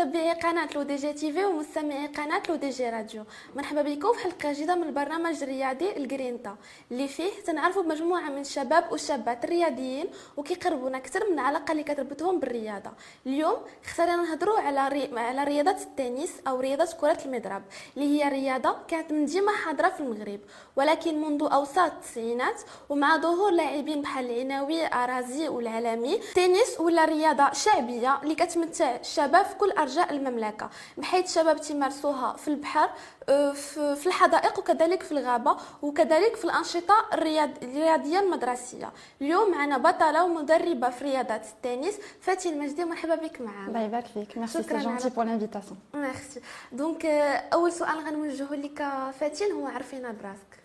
متتبعي قناة لو دي جي تي في ومستمعي قناة لو دي جي راديو. مرحبا بكم في حلقة جديدة من البرنامج الرياضي الجرينتا. اللي فيه تنعرفوا بمجموعة من الشباب والشابات الرياضيين وكيقربونا أكثر من العلاقة اللي كتربطهم بالرياضة. اليوم اختارينا نهضروا على ري... على رياضة التنس أو رياضة كرة المضرب اللي هي رياضة كانت من ديما حاضرة في المغرب. ولكن منذ أوساط التسعينات ومع ظهور لاعبين بحال العناوي أرازي والعالمي التنس ولا رياضة شعبية اللي كتمثل تاع الشباب في كل ارجاء المملكه بحيث الشباب تمارسوها في البحر آه، في الحدائق وكذلك في الغابة وكذلك في الأنشطة الرياضية المدرسية. اليوم معنا بطلة ومدربة في رياضة التنس فاتي المجدي مرحبا بك معنا. الله يبارك فيك. ميرسي سي جونتي بور لانفيتاسيون ميرسي دونك أول سؤال غنوجهه لك فاتين هو عرفينا براسك.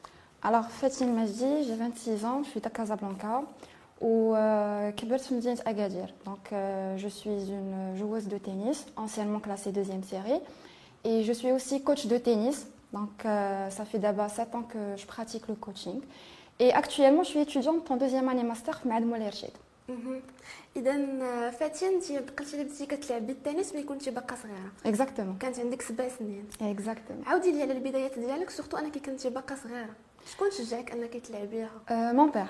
Alors, Fatine Majdi, j'ai 26 ans, je suis de Casablanca. ou euh, Agadir. Donc, euh, je suis une joueuse de tennis, anciennement classée deuxième série. Et je suis aussi coach de tennis. Donc, euh, ça fait d'abord 7 ans que je pratique le coaching. Et actuellement, je suis étudiante en deuxième année master مع مولاي رشيد. اذا فاتين انت بقيتي بديتي كتلعبي التنس ملي كنتي باقا صغيره اكزاكتومون كانت عندك سبع سنين اكزاكتومون عاودي لي على البدايات ديالك سورتو انك كنتي باقا صغيره شكون شجعك انك تلعبيها مون بير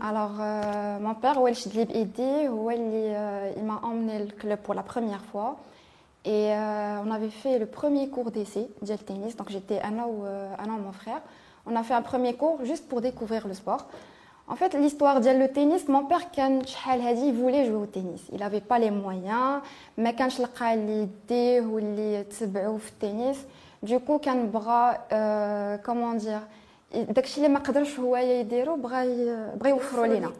alors, euh, mon père, euh, il m'a emmené le club pour la première fois. Et euh, on avait fait le premier cours d'essai de tennis. Donc, j'étais un an un an, mon frère. On a fait un premier cours juste pour découvrir le sport. En fait, l'histoire de le tennis, mon père, il voulait jouer au tennis. Il n'avait pas les moyens, mais quand il a l'idée ou le tennis, du coup, quand bras, comment dire, داكشي اللي ما قدرش هو يديرو بغا بغا يوفروا لينا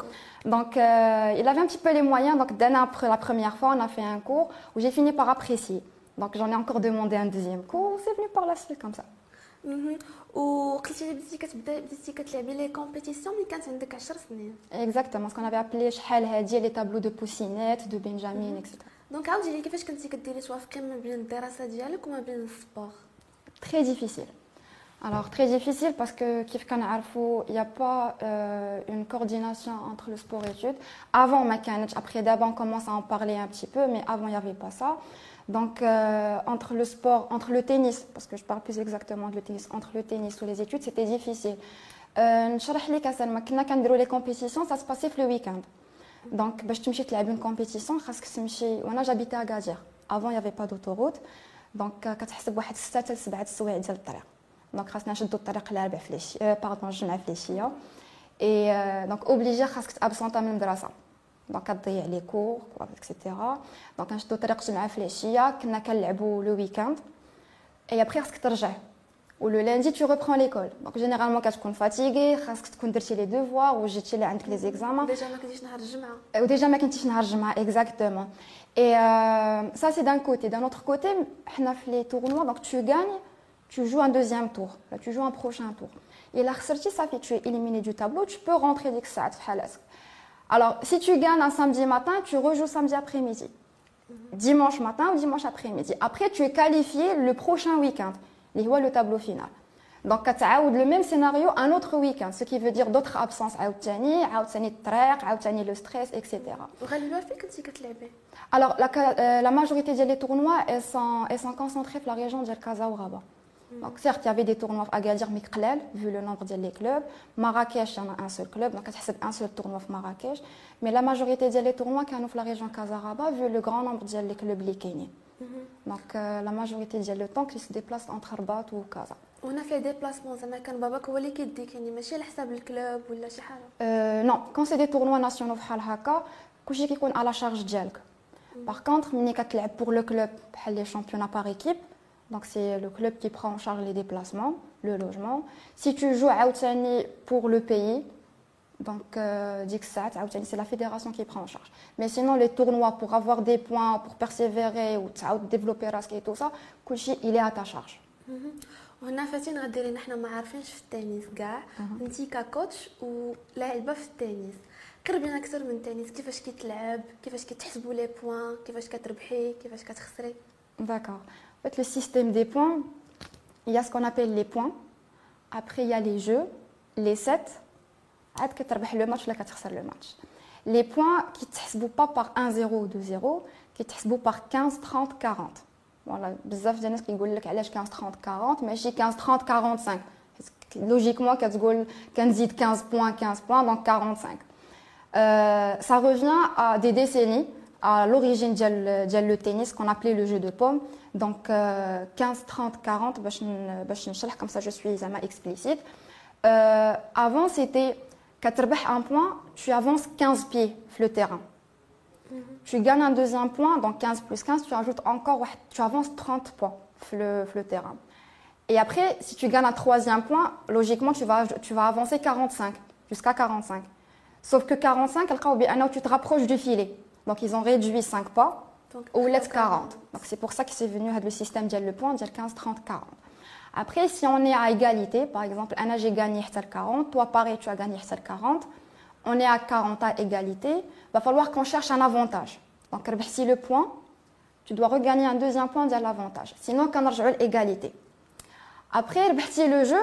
Donc, euh, il avait un petit peu les moyens. Donc, après la première fois, on a fait un cours où j'ai fini par apprécier. Donc, j'en ai encore demandé un deuxième cours. C'est venu par la suite comme ça. وقلتي لي بديتي كتبدا بديتي كتلعبي لي كومبيتيسيون ملي كانت عندك 10 سنين اكزاكتومون سكون افي ابلي شحال هادي لي تابلو دو بوسينيت دو بنجامين alors très difficile parce que il n'y a pas euh, une coordination entre le sport et l'étude. Avant après d'abord on commence à en parler un petit peu, mais avant il n'y avait pas ça. Donc euh, entre le sport, entre le tennis, parce que je parle plus exactement de le tennis, entre le tennis ou les études, c'était difficile. Euh, les compétitions, ça se passait le week-end. Donc, je suis allée une compétition, on j'habitais à Gadir. Avant, il n'y avait pas d'autoroute. Donc, quand tu as 7 7 donc خاصنا نشدو الطريق الاربع في العشيه باردون الجمعه في العشيه اي دونك اوبليجي خاصك تابسونطا من المدرسه دونك كتضيع لي كور اكسيتيرا دونك نشدو طريق الجمعه في العشيه كنا كنلعبوا لو ويكاند اي ابخي خاصك ترجع ولو لاندي تو ريبرون ليكول دونك جينيرالمون كتكون فاتيغي خاصك تكون درتي لي دوفوار وجيتي اللي عندك لي زيكزامان ديجا ما كنتيش نهار الجمعه وديجا ما كنتيش نهار الجمعه اكزاكتومون اي سا سي دان كوتي دان اوتر كوتي حنا في لي تورنوا دونك تو غاني tu joues un deuxième tour, là, tu joues un prochain tour. Et la ça fait tu es éliminé du tableau, tu peux rentrer d'Ixat, Alors, si tu gagnes un samedi matin, tu rejoues samedi après-midi. Dimanche matin ou dimanche après-midi. Après, tu es qualifié le prochain week-end. le tableau final. Donc, le même scénario un autre week-end, ce qui veut dire d'autres absences, le stress, etc. Alors, la, euh, la majorité des tournois, elles sont, elles sont concentrées dans la région de Kaza ou Rabat. Donc certes, il y avait des tournois à Agadir, mais vu le nombre des clubs. Marrakech, il y en a un seul club, donc c'est un seul tournoi à Marrakech. Mais la majorité des tournois sont dans la région Kazaraba, vu le grand nombre des clubs les mhm. Donc euh, la majorité du temps, ils se déplacent entre Rabat ou Kaza. On a fait des déplacements, زعما كان باباك هو اللي كيديك يعني ماشي على حساب الكلوب ولا شي حاجه نو كون سي دي تورنوا ناسيونال بحال هكا كلشي كيكون على شارج ديالك باغ كونطخ ملي كتلعب بور لو كلوب بحال لي شامبيونا بار ايكيب donc c'est le club qui prend en charge les déplacements, le logement. Si tu joues à Outani pour le pays, donc euh, c'est la fédération qui prend en charge. Mais sinon les tournois pour avoir des points, pour persévérer ou développer et tout ça, il est à ta charge. وهنا فاتين غديري نحنا ما عارفينش في التنس كاع انت ككوتش ولاعبه في التنس قربينا اكثر من التنس كيفاش كيتلعب كيفاش كتحسبوا لي بوين كيفاش كتربحي كيفاش كتخسري داكور En fait, le système des points, il y a ce qu'on appelle les points. Après, il y a les jeux, les sets. tu le match, là, le match. Les points qui ne sont pas par 1-0 ou 2-0, qui sont par 15, 30, 40. Voilà, بزاف ديال الناس كيقول لك علاش 15 30 40 ماشي 15 30 45 logiquement كتقول كنزيد 15 points 15 points donc 45 euh, ça revient à des décennies à l'origine le tennis qu'on appelait le jeu de paume. Donc 15, 30, 40, comme ça je suis explicite. Euh, avant c'était un point, tu avances 15 pieds le terrain. Mhm. Tu gagnes un deuxième point, donc 15 plus 15, tu ajoutes encore, tu avances 30 points le, le terrain. Et après, si tu gagnes un troisième point, logiquement, tu vas, tu vas avancer 45, jusqu'à 45. Sauf que 45, tu te rapproches du filet. Donc, ils ont réduit 5 pas, ou let's 40. Donc, c'est pour ça que c'est venu le système de le point, 15, 30, 40. Après, si on est à égalité, par exemple, Anna, j'ai gagné 40, toi, pareil, tu as gagné 40, on est à 40 à égalité, va falloir qu'on cherche un avantage. Donc, si le point, tu dois regagner un deuxième point de l'avantage. Sinon, on a l'égalité. Après, le jeu,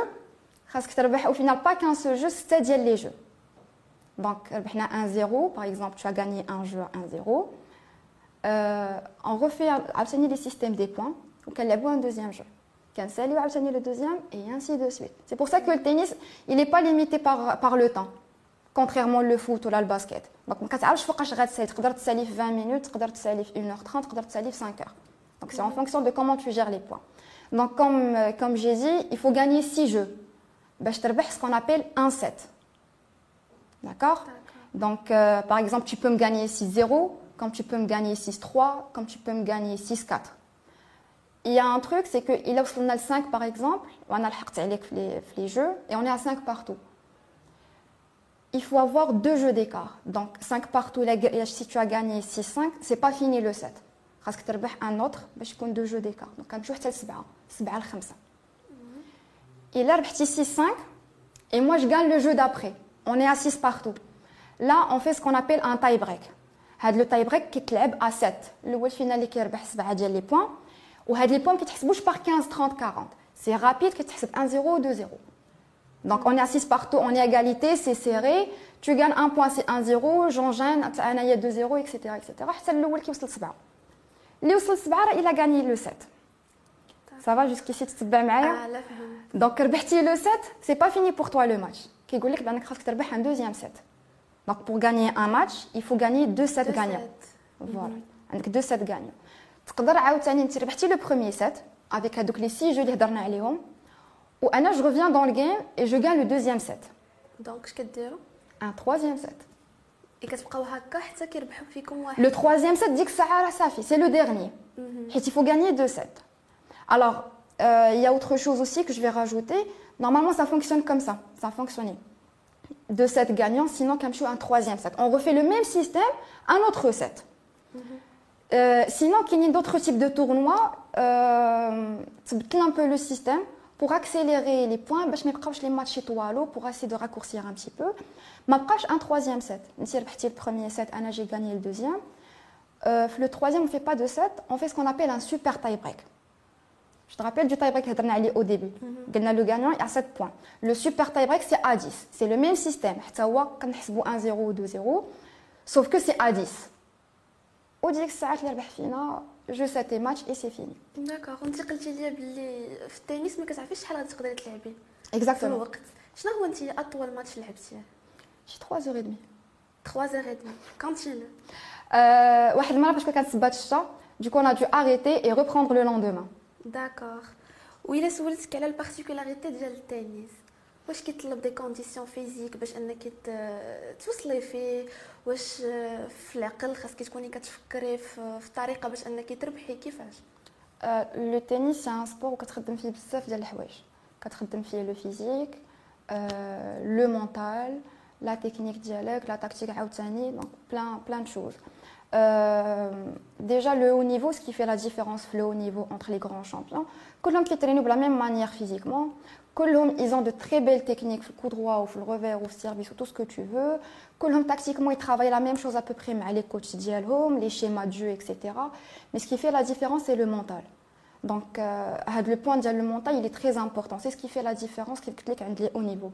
au final, pas qu'un seul jeu, c'est les jeux. Donc, 1-0, par exemple, tu as gagné un jeu à 1-0. Euh, on refait obtenir les systèmes des points, donc elle a un deuxième jeu. Cancel, il va obtenir le deuxième, et ainsi de suite. C'est pour ça que le tennis, il n'est pas limité par, par le temps, contrairement le foot ou là, le basket. Donc, on ne sait pas si tu peux 20 minutes, tu peux 1h30, tu peux 5h. Donc, c'est en fonction de comment tu gères les points. Donc, comme, euh, comme j'ai dit, il faut gagner 6 jeux. Bah, je ce qu'on appelle un set. D'accord Donc, euh, par exemple, tu peux me gagner 6-0, comme tu peux me gagner 6-3, comme tu peux me gagner 6-4. Il y a un truc, c'est qu'il a 5 par exemple, on a les, les jeux, et on est à 5 partout. Il faut avoir deux jeux d'écart. Donc 5 partout, si tu as gagné 6-5, c'est pas fini le 7. Parce que tu as un autre, bah, je compte deux jeux d'écart. Donc un jeu, c'est 7, 7 à 5. Mhm. Il a 6-5, et moi je gagne le jeu d'après On est à 6 partout. Là, on fait ce qu'on appelle un tie break. Le tie break qui est à 7. Le final اللي كيربح 7 ديال les points وهاد les points qui تحسبوش par 15 30 40. C'est rapide que tu 1 0 2 0. Donc on est assis partout, on est à égalité, c'est serré. Tu gagnes un point, c'est 1-0, j'enchaîne, il y a 2-0, etc. etc. C'est le qui وصل 7. اللي وصل 7 il a gagné le 7. Ça va jusqu'ici تتبع معايا Donc ربحتي le 7, c'est pas fini pour toi le match. كيقول لك بانك خاصك تربح un deuxième set. Donc pour gagner un match, il faut gagner deux sets gagnants. Voilà. عندك deux sets gagnants. تقدر عاوتاني انت ربحتي le premier set avec هذوك les 6 jeux اللي هضرنا عليهم ou Anna, je reviens dans le game et je gagne le deuxième set. Donc, ce que tu Un troisième set. Et Le troisième set dit que Sahara Safi, c'est le dernier. Mhm. Et il faut gagner deux sets. Alors, euh, il y a autre chose aussi que je vais rajouter. Normalement, ça fonctionne comme ça. Ça fonctionnait. De 7 gagnants, sinon, comme un troisième set. On refait le même système, un autre set. Mhm. Euh, sinon, qu'il y ait d'autres types de tournois, euh, un peu le système pour accélérer les points, bah, je me rapproche les matchs chez Toalo pour essayer de raccourcir un petit peu. Je rapproche un troisième set. Si elle bah, le premier set, Anna, j'ai gagné le deuxième. Euh, le troisième, on ne fait pas de set, on fait ce qu'on appelle un super tie-break. je te rappelle du tie break هضرنا عليه au début قلنا le gagnant est à 7 points le super tie break c'est à 10 c'est le même système حتى هو كنحسبوا 1 0 ou 2 0 sauf que c'est à 10 وديك الساعات اللي ربح فينا جو ساتي ماتش اي سي فيني داكوغ انت قلتي لي بلي في التنس ما كتعرفيش شحال غادي تقدري تلعبي اكزاكتومون في الوقت شنو هو انت اطول ماتش لعبتيه شي 3 زور دمي 3 زور دمي كونتينو واحد المره باش كانت سبات الشتا دوكو انا دو اريتي اي ريبروندر لو لوندومان داكوغ وإلا سولتك على البارتيكولاريتي ديال التنس. واش كيطلب دي كونديسيون فيزيك باش أنك توصلي فيه؟ واش في العقل خاصك تكوني كتفكري في الطريقة باش أنك تربحي كيفاش؟ لو تنس سي ان سبور وكتخدم فيه بزاف ديال الحوايج. كتخدم فيه لو فيزيك لو مونتال لا تكنيك ديالك لا تاكتيك عاوتاني دونك بلان بلان شوز Euh, déjà le haut niveau, ce qui fait la différence, le haut niveau entre les grands champions, que l'homme qui traîne de la même manière physiquement, que l'homme ils ont de très belles techniques, le coup droit ou le revers ou le service ou tout ce que tu veux, que l'homme tactiquement ils travaillent la même chose à peu près, mais les coachs d'Yalhom, les schémas de jeu, etc. Mais ce qui fait la différence, c'est le mental. Donc, euh, le point de le mental, il est très important. C'est ce qui fait la différence qui est au niveau.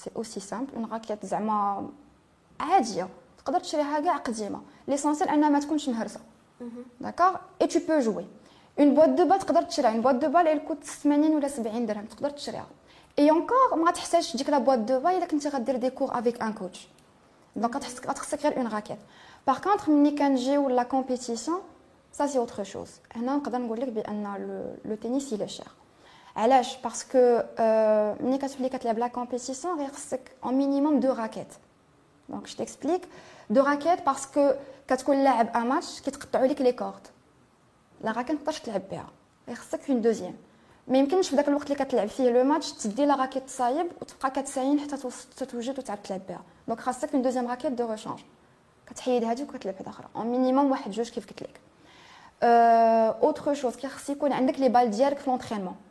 سي اوسي سامبل اون راكيت زعما عادية. تقدر تشريها كاع قديمة. ليسونسيل أنها ما تكونش مهرسة. داكوغ اي تو بو جوي اون بوات دو بال تقدر تشريها. اون بوات دو بال ال كوت 80 ولا 70 درهم. تقدر تشريها. اي اونكور ما تحتاجش ديك لا بوات دو بال إلا كنتي غدير دي كور افيك ان كوتش دونك غتخصك غير اون راكيت باغ كونطخ ملي كنجيو لا كومبيتيسيون سا سي اوتر شوز هنا نقدر نقول لك بأن لو تينيس إلى شير cher. Parce que euh, la compétition, il en minimum deux raquettes. Donc je t'explique. Deux raquettes parce que quand tu joues un match, tu as les cordes. La raquette, tu ne peux pas Il faut une deuxième. Mais يمكنش في ذاك الوقت اللي كتلعب فيه لو ماتش تدي لا راكيت صايب وتبقى كتساين حتى توجد وتعرف تلعب بها دونك خاصك اون دوزيام راكيت دو ريشانج كتحيد هذه وكتلعب واحده اخرى اون مينيموم واحد جوج كيف قلت لك اوتر شوز كيخص يكون عندك لي بال ديالك في لونترينمون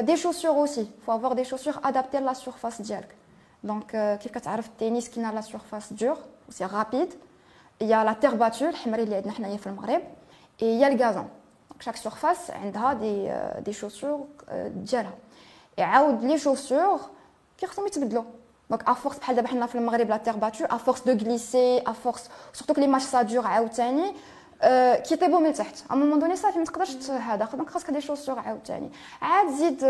دي شوسور اوسي فو افوار دي شوسور ادابتي لا سورفاس ديالك دونك كيف كتعرف التنس كاينه لا سورفاس دور سي رابيد يا لا تير باتور الحمري اللي عندنا حنايا في المغرب اي يا الغازون دونك شاك سورفاس عندها دي دي شوسور ديالها يعاود لي شوسور كيخصهم يتبدلوا Donc à force بحال دابا حنا في المغرب لا تيغ باتو à force de glisser à force surtout que les matchs ça dure عاوتاني كيطيبوا من تحت ا مومون دوني صافي ما تقدرش هذا دونك خاصك دي شوسور عاوتاني عاد زيد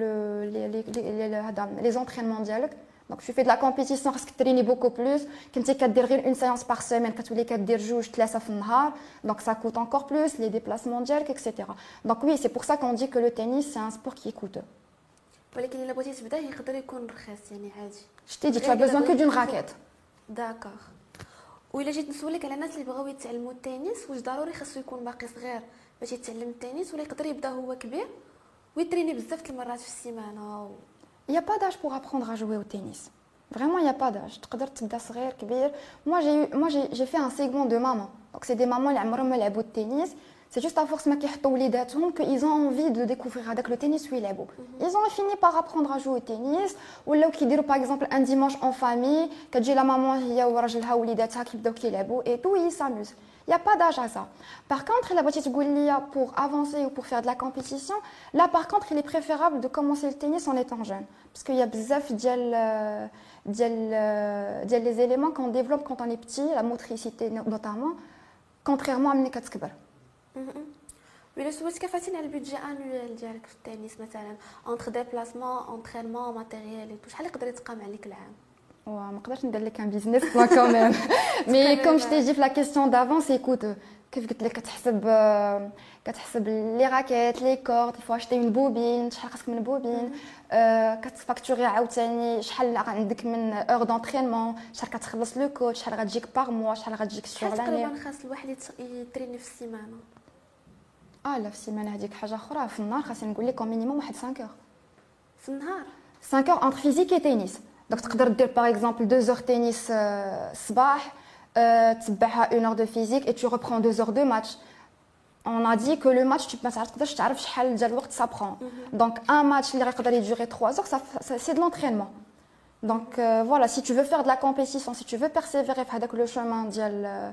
لو لي هذا لي زونترينمون ديالك دونك tu fais de la compétition خاصك تريني بوكو بلوس كنتي كدير غير اون سيونس بار سيمين كتولي كدير جوج ثلاثه في النهار دونك ça coûte encore plus les déplacements ديالك etc donc oui c'est pour ça qu'on dit que le tennis c'est un sport qui est coûteux ولكن الا بغيتي تبدا يقدر يكون رخيص يعني عادي شتي دي تو بيزون كو دون راكيت داكوغ وإلا جيت نسولك على الناس اللي بغاو يتعلموا التنس واش ضروري خاصو يكون باقي صغير باش يتعلم التنس ولا يقدر يبدا هو كبير ويتريني بزاف المرات في السيمانة و... Il n'y a pas d'âge pour apprendre à jouer au tennis. Vraiment, il n'y تبدا صغير كبير. Moi, j'ai moi j'ai fait un segment de maman. Donc c'est des mamans اللي عمرهم ما لعبوا التنس c'est juste à force qu'ils ont envie de découvrir avec le tennis où il est beau. Ils ont fini par apprendre à jouer au tennis. Ou là, qui par exemple un dimanche en famille, quand j'ai la maman et tout, ils s'amusent. Il n'y a pas d'âge à ça. Par contre, la petite pour avancer ou pour faire de la compétition, là par contre, il est préférable de commencer le tennis en étant jeune. Parce qu'il y a bzaf euh, euh, les éléments qu'on développe quand on est petit, la motricité notamment, contrairement à Mnekatskbar. ولا سولتك فاتين على البيدجي انويل ديالك في التنس مثلا اونتر ديبلاسمون انترينمون ماتيريال شحال يقدر يتقام عليك العام ما نقدرش ندير لك ان بيزنس بلان كوميم مي كوم جو تي في لا كيسيون دافونس ايكوت كيف قلت لك كتحسب كتحسب لي راكيت لي كورد فوا اشتي اون بوبين شحال خاصك من بوبين كتفاكتوري عاوتاني شحال عندك من اور دونترينمون شحال كتخلص لو كوتش شحال غتجيك باغ موا شحال غتجيك سور لاني تقريبا خاص الواحد يتريني في السيمانه اه لا في السيمانه هذيك حاجه اخرى في النهار خاصني نقول لكم مينيموم واحد 5 اور في النهار 5 اور انتر فيزيك اي تنس دونك تقدر دير باغ اكزومبل 2 اور تنس الصباح تبعها 1 اور دو فيزيك اي تو ريبرون 2 اور دو ماتش on a dit que le match tu ما تقدرش تعرف شحال ديال الوقت ça prend donc un match اللي غيقدر يدوري 3 heures ça c'est de l'entraînement donc euh, voilà si tu veux faire de la compétition si tu veux persévérer في هذاك le chemin ديال ديال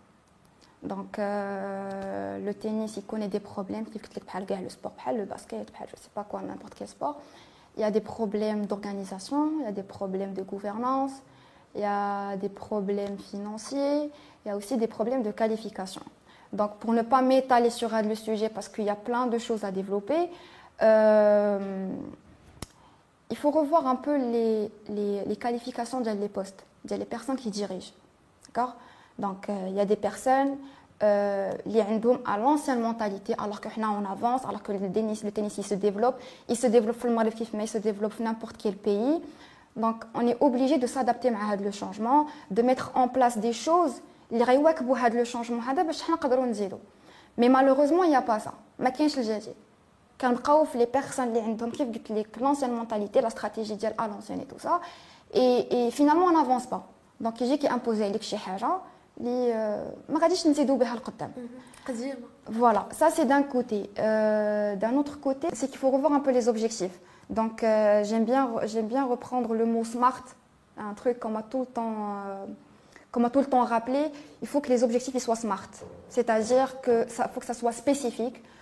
Donc, euh, le tennis, il connaît des problèmes, le sport, le basket, je ne sais pas quoi, n'importe quel sport. Il y a des problèmes d'organisation, il y a des problèmes de gouvernance, il y a des problèmes financiers, il y a aussi des problèmes de qualification. Donc, pour ne pas m'étaler sur un le sujet, parce qu'il y a plein de choses à développer, euh, il faut revoir un peu les, les, les qualifications des postes, des personnes qui dirigent. D'accord? Donc, euh, il y a des personnes euh, qui ont à l'ancienne mentalité, alors que on avance, alors que le tennis, le tennis il se développe. Il se développe le Maroc, mais il se développe n'importe quel pays. Donc, on est obligé de s'adapter à le changement, de mettre en place des choses qui réouakbou le changement Mais malheureusement, il n'y a pas ça. Ma kiench le jadi. Quand les personnes qui ont l'ancienne mentalité, la stratégie à l'ancienne et tout ça, et, finalement, on n'avance pas. Donc, j'ai qui imposer les choses با دونك يجي كي امبوزي عليك شي حاجه اللي ما غاديش نزيدوا بها القدام قديمه Voilà, ça c'est d'un côté. Euh, d'un autre côté, c'est qu'il faut revoir un peu les objectifs. Donc euh, j'aime bien, j'aime bien reprendre le mot smart, un truc qu'on m'a tout le temps, euh, tout le temps rappelé. Il faut que les objectifs ils soient smart, c'est-à-dire que ça faut que ça soit spécifique,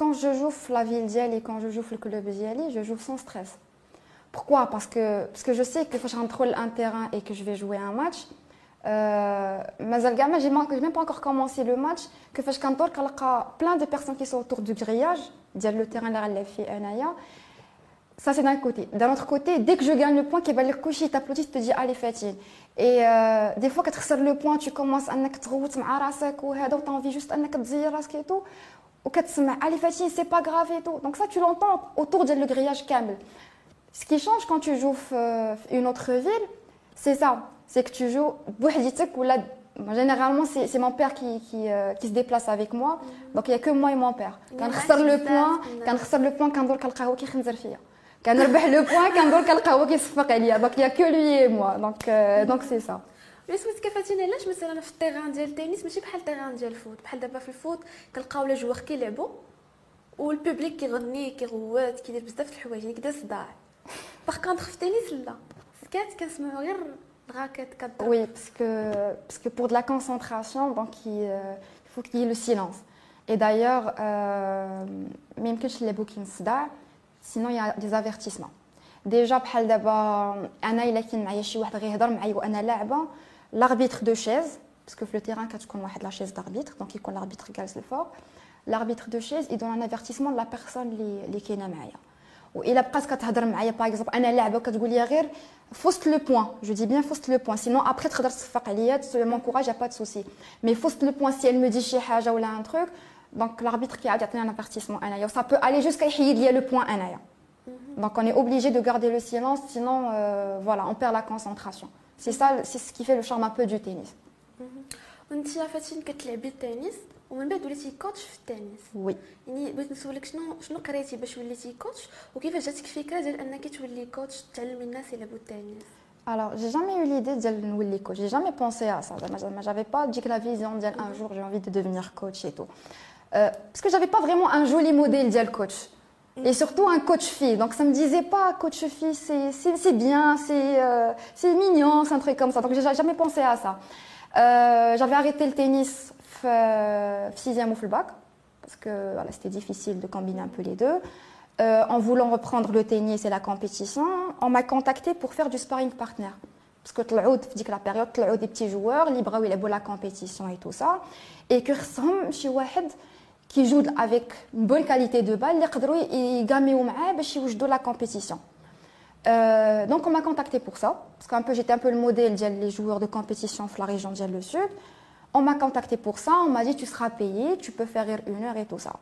quand je joue la ville d'Yali, quand je joue le club d'Yali, je joue sans stress. Pourquoi? Parce que, parce que je sais que quand je rentre un terrain et que je vais jouer un match, euh, je n'ai même pas encore commencé le match, que je rentre, qu'il y a plein de personnes qui sont autour du grillage, le terrain là, la fille Ça, c'est d'un côté. D'un autre côté, dès que je gagne le point, qui va le coucher, t'applaudit, te dit allez, fatigue. Et euh, des fois, quand tu le point, tu commences à te route, à tu as envie juste de te dire et tout ou allez fatigué c'est pas grave et tout. Donc ça tu l'entends autour de le grillage camel ce qui change quand tu joues euh, une autre ville c'est ça. C'est que tu joues ou là généralement c'est mon père qui, qui, euh, qui, se déplace avec moi. Donc il y a que moi et mon père. Quand le point quand il y a que lui et moi. Donc euh, c'est ça. سا بس كيفاتيني علاش مثلا في التيران ديال التنس ماشي بحال التيران ديال الفوت بحال دابا في الفوت كنلقاو لي جوار كيلعبوا والبوبليك كيغني كيغوات كيدير بزاف د الحوايج يعني كدا صداع باغ كونطخ في التنس لا كانت كنسمعوا غير الراكيت كضرب وي باسكو باسكو بور دو لا كونسونطراسيون دونك il faut qu'il y ait le silence. Et d'ailleurs euh, ما يمكنش نلعبوا كي نصداع sinon il y a des avertissements. Déjà بحال دابا أنا الا كاين معايا شي واحد غيهضر معايا وأنا لاعبه l'arbitre de chaise parce que في le terrain كتكون واحد la chaise d'arbitre donc يكون l'arbitre جالس الفوق l'arbitre de chaise il donne un avertissement de la personne اللي اللي كاينه معايا والا بقات كتهضر معايا باغ اكزومبل انا لاعبه وكتقول لي غير فوست لو بوين جو دي بيان فوست لو بوين سينون ابخي تقدر تصفق عليا مونكوراج يا با دو سوسي مي فوست لو بوين سي ال مو دي شي حاجه ولا ان تروك دونك l'arbitre كيعاود يعطيني ان avertissement انايا سا بو الي جوسكا يحيد ليا لو بوين انايا Donc on est obligé de garder le silence, sinon euh, voilà, on perd la concentration. C'est ça, c'est ce qui fait le charme un peu du tennis. وانت فاتين كتلعبي التنس ومن بعد وليتي كوتش في التنس وي يعني بغيت نسولك شنو شنو قريتي باش وليتي كوتش وكيفاش جاتك الفكره ديال انك تولي كوتش تعلمي الناس يلعبوا التنس Alors, j'ai jamais eu l'idée de devenir coach. J'ai jamais pensé à ça. J'avais pas dit que la vision de un jour j'ai envie de devenir coach et tout. Euh, parce que j'avais pas vraiment un joli modèle de coach. Et surtout un coach fille. Donc ça me disait pas coach fille, c'est bien, euh, c'est mignon, c'est un truc comme ça. Donc j'ai jamais pensé à ça. Euh, j'avais arrêté le tennis euh, sixième au full bac parce que voilà, c'était difficile de combiner un peu les deux. en voulant reprendre le tennis et la compétition, on m'a contacté pour faire du sparring partner. Parce que dit que la période, des petits joueurs, libres, la compétition et tout ça. Et que je suis qui jouent avec une bonne qualité de balle, ils gagnent la compétition. Euh, donc on m'a contacté pour ça, parce qu'un peu j'étais un peu le modèle des joueurs de compétition de la région du Sud. On m'a contacté pour ça, on m'a dit tu seras payé, tu peux faire une heure et tout ça.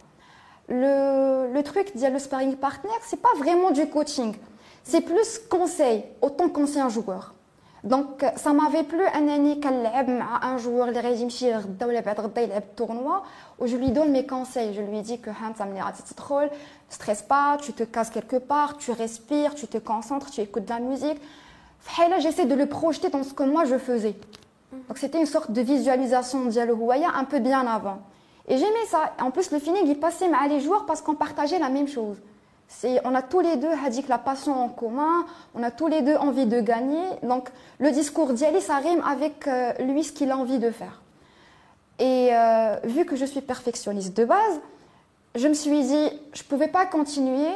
Le, truc de le sparring partner, c'est pas vraiment du coaching, c'est plus conseil, autant conseil un joueur. Donc ça m'avait plu un année un joueur les régimes tournoi où je lui donne mes conseils. Je lui dis que ne stresse pas tu te casses quelque part tu respires tu te concentres tu écoutes de la musique. J'essaie de le projeter dans ce que moi je faisais. Donc c'était une sorte de visualisation de un peu bien avant. Et j'aimais ça. En plus le feeling il passait à les joueurs parce qu'on partageait la même chose on a tous les deux que la passion en commun, on a tous les deux envie de gagner. Donc le discours d'Yali, ça rime avec euh, lui ce qu'il a envie de faire. Et euh, vu que je suis perfectionniste de base, je me suis dit, je ne pouvais pas continuer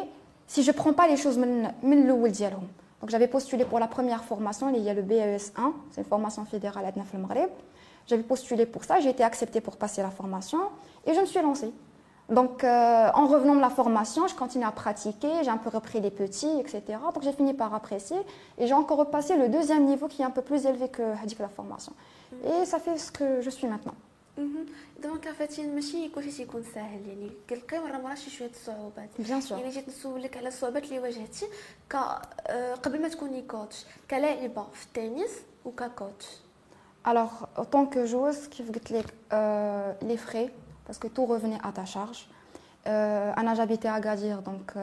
si je ne prends pas les choses Donc j'avais postulé pour la première formation, il y a le BES 1, c'est une formation fédérale à Dnaf J'avais postulé pour ça, j'ai été acceptée pour passer la formation et je me suis lancée. Donc, euh, en revenant de la formation, je continue à pratiquer, j'ai un peu repris les petits, etc. Donc, j'ai fini par apprécier et j'ai encore repassé le deuxième niveau qui est un peu plus élevé que la formation. Et ça fait ce que je suis maintenant. دونك عرفتي ماشي كلشي تيكون ساهل يعني كنلقاي مره مره شي شويه الصعوبات بيان سور يعني جيت نسولك على الصعوبات اللي واجهتي ك قبل ما تكوني كوتش كلاعبه في التنس وككوتش Alors, en tant que joueuse, كيف قلت لك les frais parce que tout revenait à ta charge. Euh, انا j'habitais à Agadir donc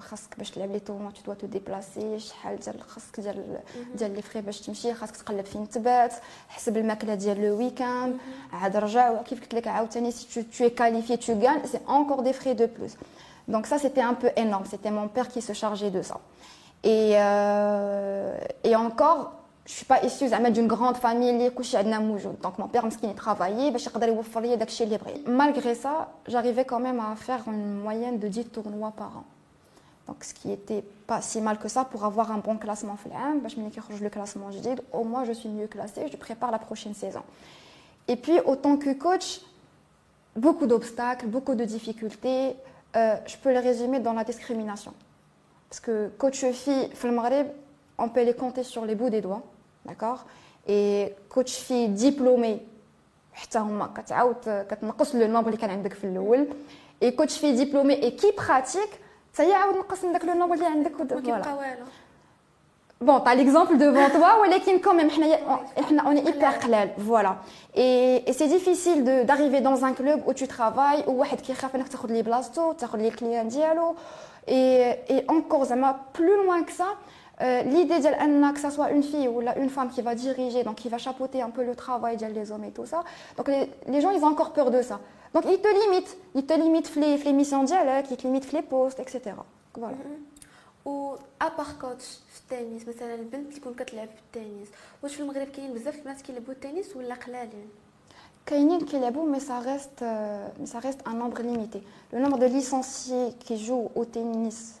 خاصك باش تلعب لي tournois tu dois te déplacer شحال ديال خاصك ديال ديال لي فري باش تمشي خاصك تقلب فين تبات حسب الماكله ديال لو ويكاند عاد رجع كيف قلت لك عاوتاني si tu es qualifié tu gagnes c'est encore des frais de plus donc ça c'était un peu énorme c'était mon père qui se chargeait de ça et euh, et encore je suis pas issue d'une grande famille donc mon père il travaillait malgré ça j'arrivais quand même à faire une moyenne de 10 tournois par an. Donc ce qui était pas si mal que ça pour avoir un bon classement le classement au moins je suis mieux classée je prépare la prochaine saison. Et puis autant que coach beaucoup d'obstacles beaucoup de difficultés euh, je peux les résumer dans la discrimination. Parce que coach fille on peut les compter sur les bouts des doigts d'accord et coach fille diplômé حتى هما كتعاود كتنقص لو نومبر اللي كان عندك في الاول اي كوتش في ديبلومي اي كي براتيك حتى هي عاود نقص من داك لو نومبر اللي عندك فوالا والو Bon, tu as l'exemple devant toi, ولكن quand même, on est hyper قلال, voilà. Et, et c'est difficile d'arriver dans un club où tu travailles, où واحد كيخاف انك تاخذ لي بلاصتو, تاخذ لي الكليان ديالو. Et, et encore, زعما plus loin que ça, euh, l'idée que ce soit une fille ou une femme qui va diriger, donc qui va chapeauter un peu le travail des hommes et tout ça, donc les, gens ils ont encore peur de ça. Donc ils te limitent, ils te limitent les, les missions dialogue, ils te limitent les postes, etc. Voilà. و ابار كوتش في التنس مثلا البنت اللي تكون كتلعب في التنس واش في المغرب كاين بزاف البنات كيلعبوا التنس ولا قلالين كاينين كيلعبوا mais ça reste ça reste un nombre limité le nombre de licenciés qui jouent au tennis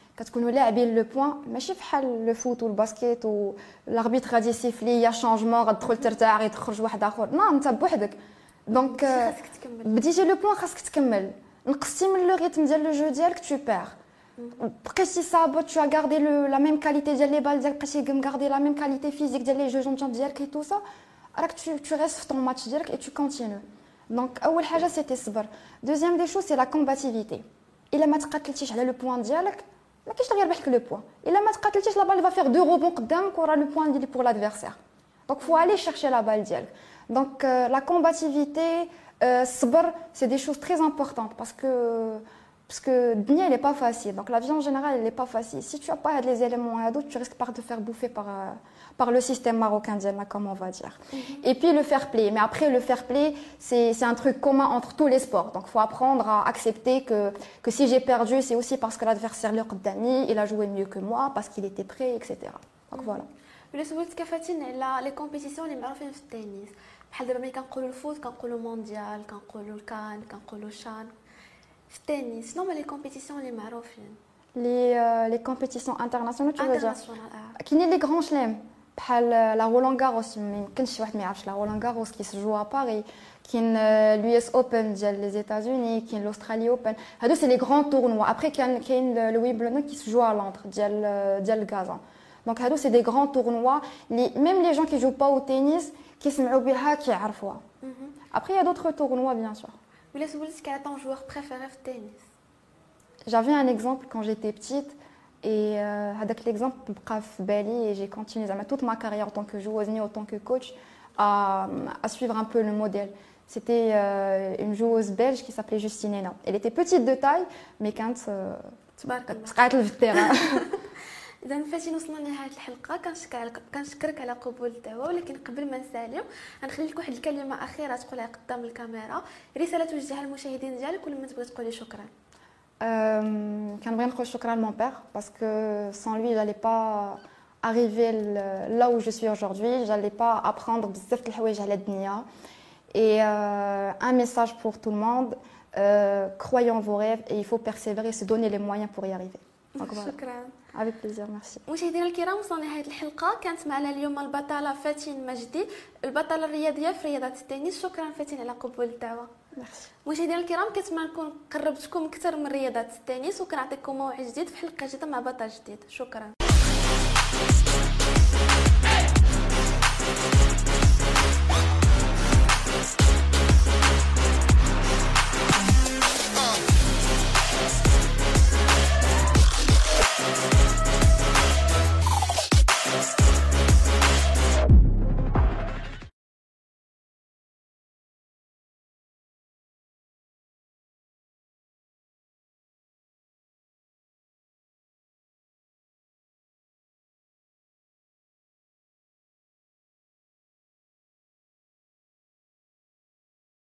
كتكونوا لاعبين لو بوين ماشي بحال لو فوت والباسكيت والاربيتر غادي يسيفلي يا شونجمون غتدخل ترتاح يخرج واحد آخر. نو انت بوحدك. دونك بديتي لو بوين خاصك تكمل. نقصتي من لو ريتم ديال لو جو ديالك تو بير بقيتي صابط تو غاردي لا ميم كاليتي ديال لي بال ديالك بقيتي مغاردي لا ميم كاليتي فيزيك ديال لي جو جونب ديالك اي تو سا راك تو ريست في طون ماتش ديالك اي تو كونتينيو دونك أول حاجة سيتي الصبر دوزيام دي شو سي لا كومباتيفيتي إلا ما تقاتلتيش على لو بوين ديالك ما كاينش غير بحك لو بوان الا ما تقاتلتيش لا بال فا دو روبون قدامك ورا لو بوان ديالي بور لادفيرسير دونك فو الي شيرشي لا بال ديالك دونك لا كومباتيفيتي الصبر سي دي شوز تري امبورطونت باسكو parce que le n'est pas facile. Donc la vie en général, elle n'est pas facile. Si tu n'as pas les éléments adultes, tu risques pas de te faire bouffer par, euh, par le système marocain, comme on va dire. Mhm. Et puis le fair play. Mais après, le fair play, c'est un truc commun entre tous les sports. Donc il faut apprendre à accepter que, que si j'ai perdu, c'est aussi parce que l'adversaire, le il a joué mieux que moi, parce qu'il était prêt, etc. Donc voilà. ولا سولتك فاتين على لي كومبيتيسيون اللي معروفين في التنس بحال دابا ملي كنقولوا الفوت كنقولوا مونديال كنقولوا الكان كنقولوا شان في التنس شنو هما لي كومبيتيسيون اللي معروفين لي لي كومبيتيسيون انترناسيونال تو فيزا انترناسيونال كاينين لي غران شلام بحال لا رولان غاروس ما يمكنش شي واحد ما يعرفش لا رولان غاروس كيسجلوها باري كاين اليو اس اوبن ديال لي زيتازوني كاين الاسترالي اوبن هادو سي لي غران تورنوا ابري كان كاين لو ويمبلدون كيسجلوها لندر ديال ديال الكازا دونك هادو سي دي غران تورنوا لي ميم لي جون كي جو با او تنس كيسمعوا بها كيعرفوها ابري يا دوطخ تورنوا بيان سور ولا سولتك على طون جوور بريفيري في التنس J'avais un exemple quand j'étais petite Et euh, l'exemple بقى في بالي et j'ai continué زعما toute ma carrière en tant que joueuse ni en tant que coach à, à suivre un peu le modèle. C'était euh, une joueuse belge qui s'appelait Justine Hénin. Elle était petite de taille mais كانت تقاتل في التيران اذا فاتين وصلنا لنهاية الحلقة كنشكرك كنشكرك على قبول الدعوه ولكن قبل ما نسالم غنخلي لك واحد الكلمة أخيرة تقولها قدام الكاميرا رسالة توجهها للمشاهدين ديالك ولا ما تبغي تقولي شكرا Euh, كنبغي نقول شكرا mon père parce que sans lui j'allais pas arriver là où je suis aujourd'hui j'allais pas apprendre بزاف د الحوايج على الدنيا et euh, un message pour tout le monde euh, croyez en vos rêves et il faut persévérer se donner les moyens pour y arriver Donc, voilà. شكرا avec plaisir merci مشاهدينا الكرام وصلنا لنهايه الحلقه كانت معنا اليوم البطله فاتن مجدي البطله الرياضيه في رياضه التنس شكرا فاتن على قبول الدعوه مشاهدينا الكرام كنتمنى نكون قربتكم أكثر من رياضة التنس وكنعطيكم موعد جديد في حلقة جديدة مع بطل جديد. شكرا.